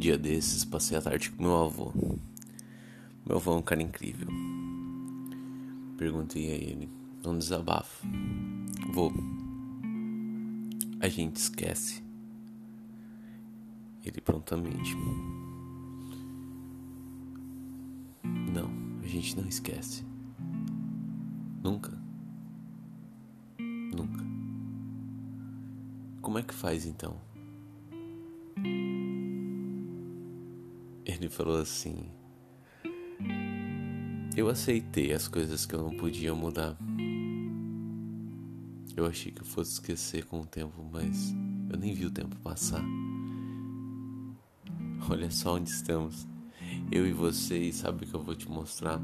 Dia desses, passei a tarde com meu avô. Meu avô é um cara incrível. Perguntei a ele, um desabafo. Vô, a gente esquece. Ele prontamente. Não, a gente não esquece. Nunca. Nunca. Como é que faz então? Ele falou assim: Eu aceitei as coisas que eu não podia mudar. Eu achei que eu fosse esquecer com o tempo, mas eu nem vi o tempo passar. Olha só onde estamos. Eu e você, e sabe o que eu vou te mostrar?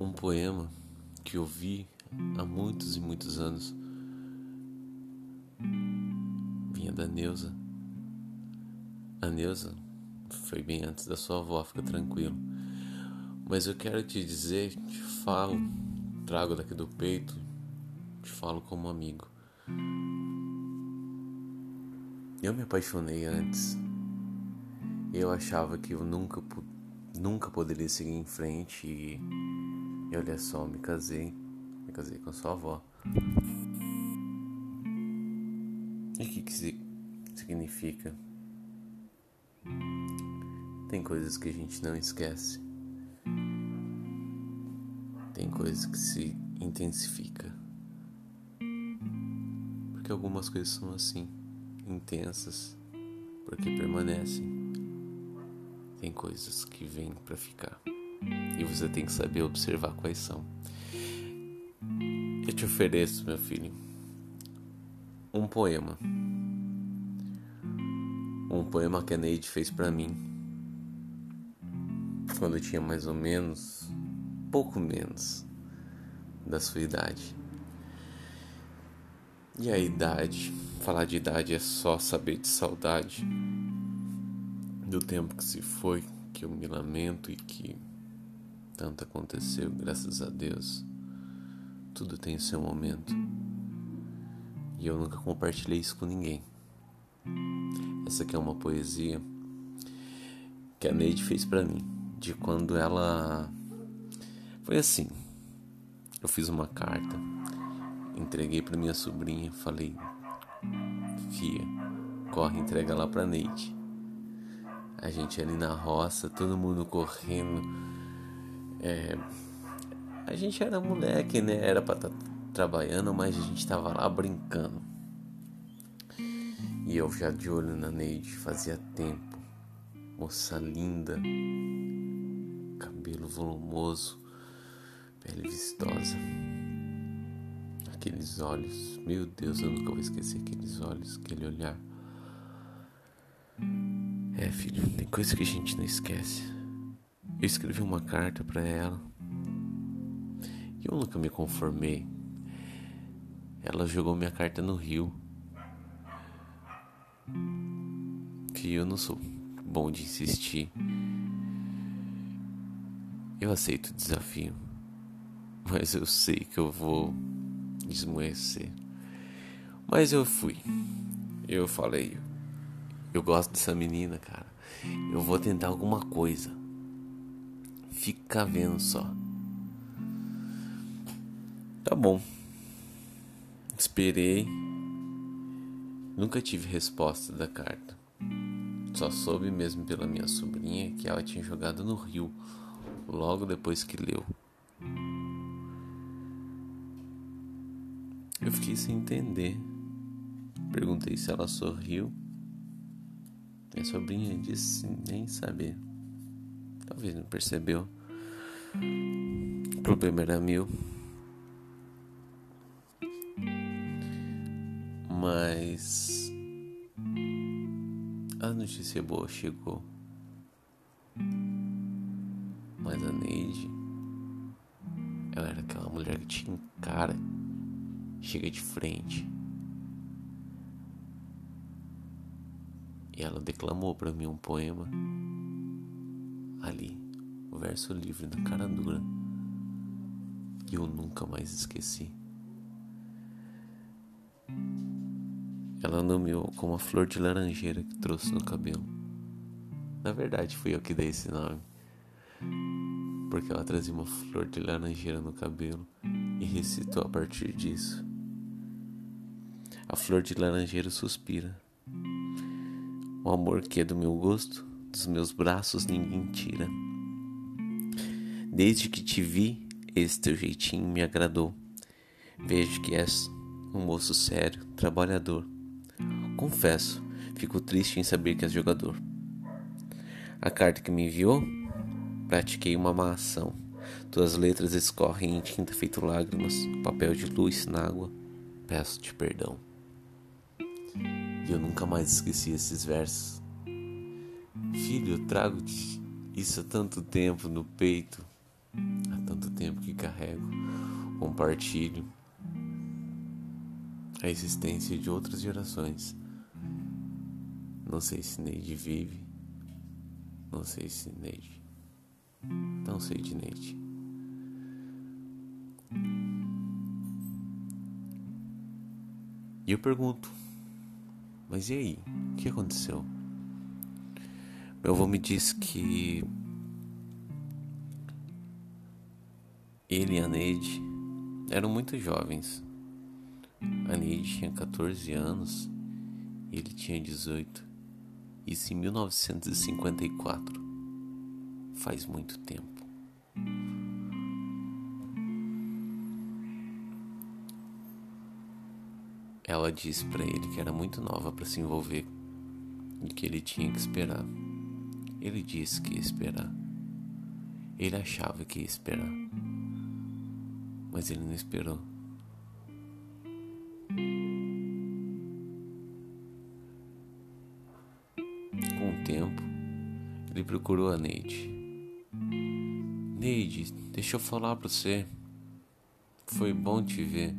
Um poema que eu vi há muitos e muitos anos. Vinha da Neuza. A Neuza foi bem antes da sua avó, fica tranquilo. Mas eu quero te dizer, te falo, trago daqui do peito, te falo como amigo. Eu me apaixonei antes. Eu achava que eu nunca, nunca poderia seguir em frente e, e olha só, me casei. Me casei com sua avó. E o que, que significa? Tem coisas que a gente não esquece. Tem coisas que se intensifica. Porque algumas coisas são assim, intensas, porque permanecem. Tem coisas que vêm para ficar. E você tem que saber observar quais são. Eu te ofereço, meu filho, um poema. Um poema que a Neide fez para mim quando eu tinha mais ou menos, pouco menos da sua idade. E a idade, falar de idade é só saber de saudade do tempo que se foi, que eu me lamento e que tanto aconteceu, graças a Deus. Tudo tem seu momento. E eu nunca compartilhei isso com ninguém. Essa aqui é uma poesia que a Neide fez para mim de quando ela. Foi assim. Eu fiz uma carta, entreguei para minha sobrinha, falei: Fia, corre, entrega lá pra Neide. A gente ali na roça, todo mundo correndo. É, a gente era moleque, né? Era pra estar tá trabalhando, mas a gente tava lá brincando. E eu já de olho na Neide, fazia tempo. Moça linda, cabelo volumoso, pele vistosa. Aqueles olhos, meu Deus, eu nunca vou esquecer aqueles olhos, aquele olhar. É, filho, tem coisa que a gente não esquece. Eu escrevi uma carta para ela e eu nunca me conformei. Ela jogou minha carta no rio. Que eu não sou bom de insistir. Eu aceito o desafio, mas eu sei que eu vou desmoecer. Mas eu fui. Eu falei, eu gosto dessa menina, cara. Eu vou tentar alguma coisa. Fica vendo só. Tá bom. Esperei. Nunca tive resposta da carta. Só soube mesmo pela minha sobrinha que ela tinha jogado no rio logo depois que leu. Eu fiquei sem entender. Perguntei se ela sorriu. Minha sobrinha disse nem saber. Talvez não percebeu. O problema era meu. Mas a notícia boa chegou. Mas a Neide, ela era aquela mulher que tinha cara, chega de frente. E ela declamou para mim um poema ali, o verso livre na cara dura. E eu nunca mais esqueci. ela nomeou como a flor de laranjeira que trouxe no cabelo. Na verdade, fui eu que dei esse nome. Porque ela trazia uma flor de laranjeira no cabelo e recitou a partir disso. A flor de laranjeira suspira. O amor que é do meu gosto, dos meus braços ninguém tira. Desde que te vi, esse teu jeitinho me agradou. Vejo que és um moço sério, trabalhador. Confesso, fico triste em saber que és jogador. A carta que me enviou, pratiquei uma má ação. Tuas letras escorrem em tinta feito lágrimas, papel de luz na água. Peço-te perdão. E eu nunca mais esqueci esses versos. Filho, eu trago-te isso há tanto tempo no peito, há tanto tempo que carrego, compartilho a existência de outras gerações. Não sei se Neide vive, não sei se Neide. Não sei de Neide. E eu pergunto, mas e aí? O que aconteceu? Meu avô me disse que ele e a Neide eram muito jovens. A Neide tinha 14 anos e ele tinha 18. Isso em 1954. Faz muito tempo. Ela disse para ele que era muito nova para se envolver e que ele tinha que esperar. Ele disse que ia esperar. Ele achava que ia esperar. Mas ele não esperou. Com o tempo, ele procurou a Neide. Neide, deixa eu falar pra você. Foi bom te ver.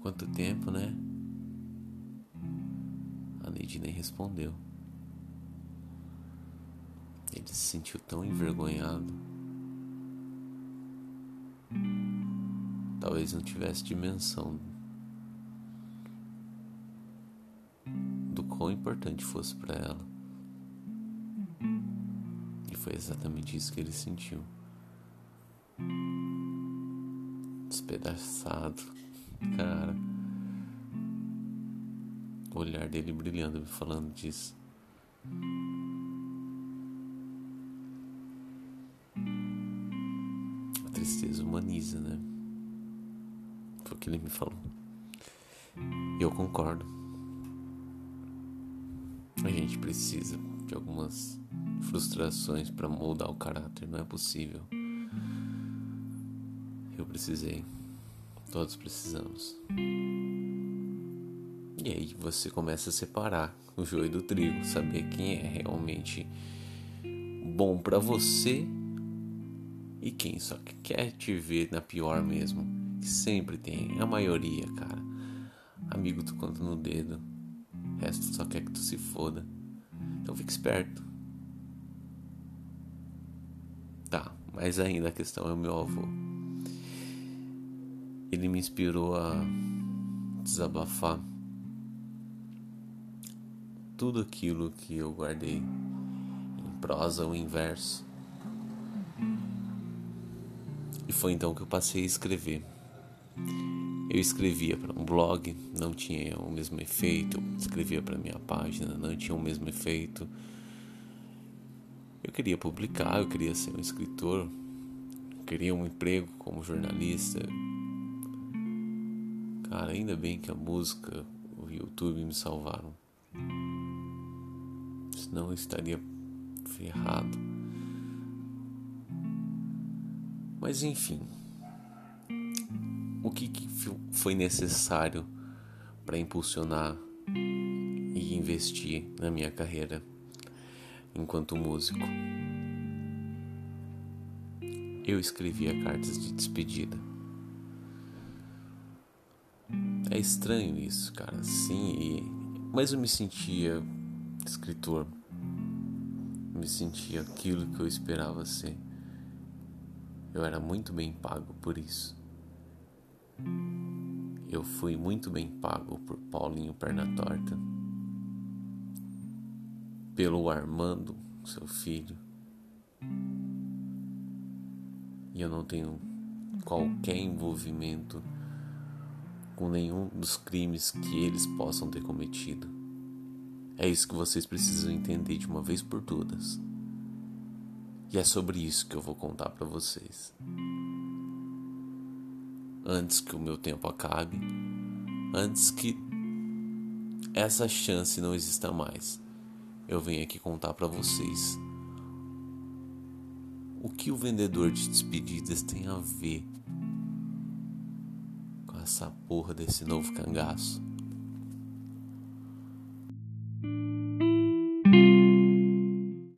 Quanto tempo, né? A Neide nem respondeu. Ele se sentiu tão envergonhado. Talvez não tivesse dimensão do quão importante fosse para ela. Foi exatamente isso que ele sentiu. Despedaçado Cara. O olhar dele brilhando, me falando disso. A tristeza humaniza, né? Foi o que ele me falou. E eu concordo. A gente precisa de algumas frustrações para moldar o caráter, não é possível. Eu precisei. Todos precisamos. E aí você começa a separar o joio do trigo, saber quem é realmente bom para você e quem só quer te ver na pior mesmo. Que sempre tem, a maioria, cara. Amigo tu conta no dedo, o resto só quer que tu se foda. Então fique esperto. Tá, mas ainda a questão é o meu avô ele me inspirou a desabafar tudo aquilo que eu guardei em prosa ou em verso. E foi então que eu passei a escrever. Eu escrevia para um blog, não tinha o mesmo efeito. Escrevia para minha página, não tinha o mesmo efeito. Queria publicar, eu queria ser um escritor, queria um emprego como jornalista, Cara, ainda bem que a música, o YouTube me salvaram. Senão eu estaria ferrado. Mas enfim, o que, que foi necessário para impulsionar e investir na minha carreira enquanto músico? Eu escrevia cartas de despedida. É estranho isso, cara. Sim, e... mas eu me sentia escritor. me sentia aquilo que eu esperava ser. Eu era muito bem pago por isso. eu fui muito bem pago por Paulinho Perna Torta, pelo Armando, seu filho, e eu não tenho qualquer envolvimento com nenhum dos crimes que eles possam ter cometido. É isso que vocês precisam entender de uma vez por todas. E é sobre isso que eu vou contar para vocês. Antes que o meu tempo acabe, antes que essa chance não exista mais, eu venho aqui contar para vocês o que o vendedor de despedidas tem a ver com essa porra desse novo cangaço.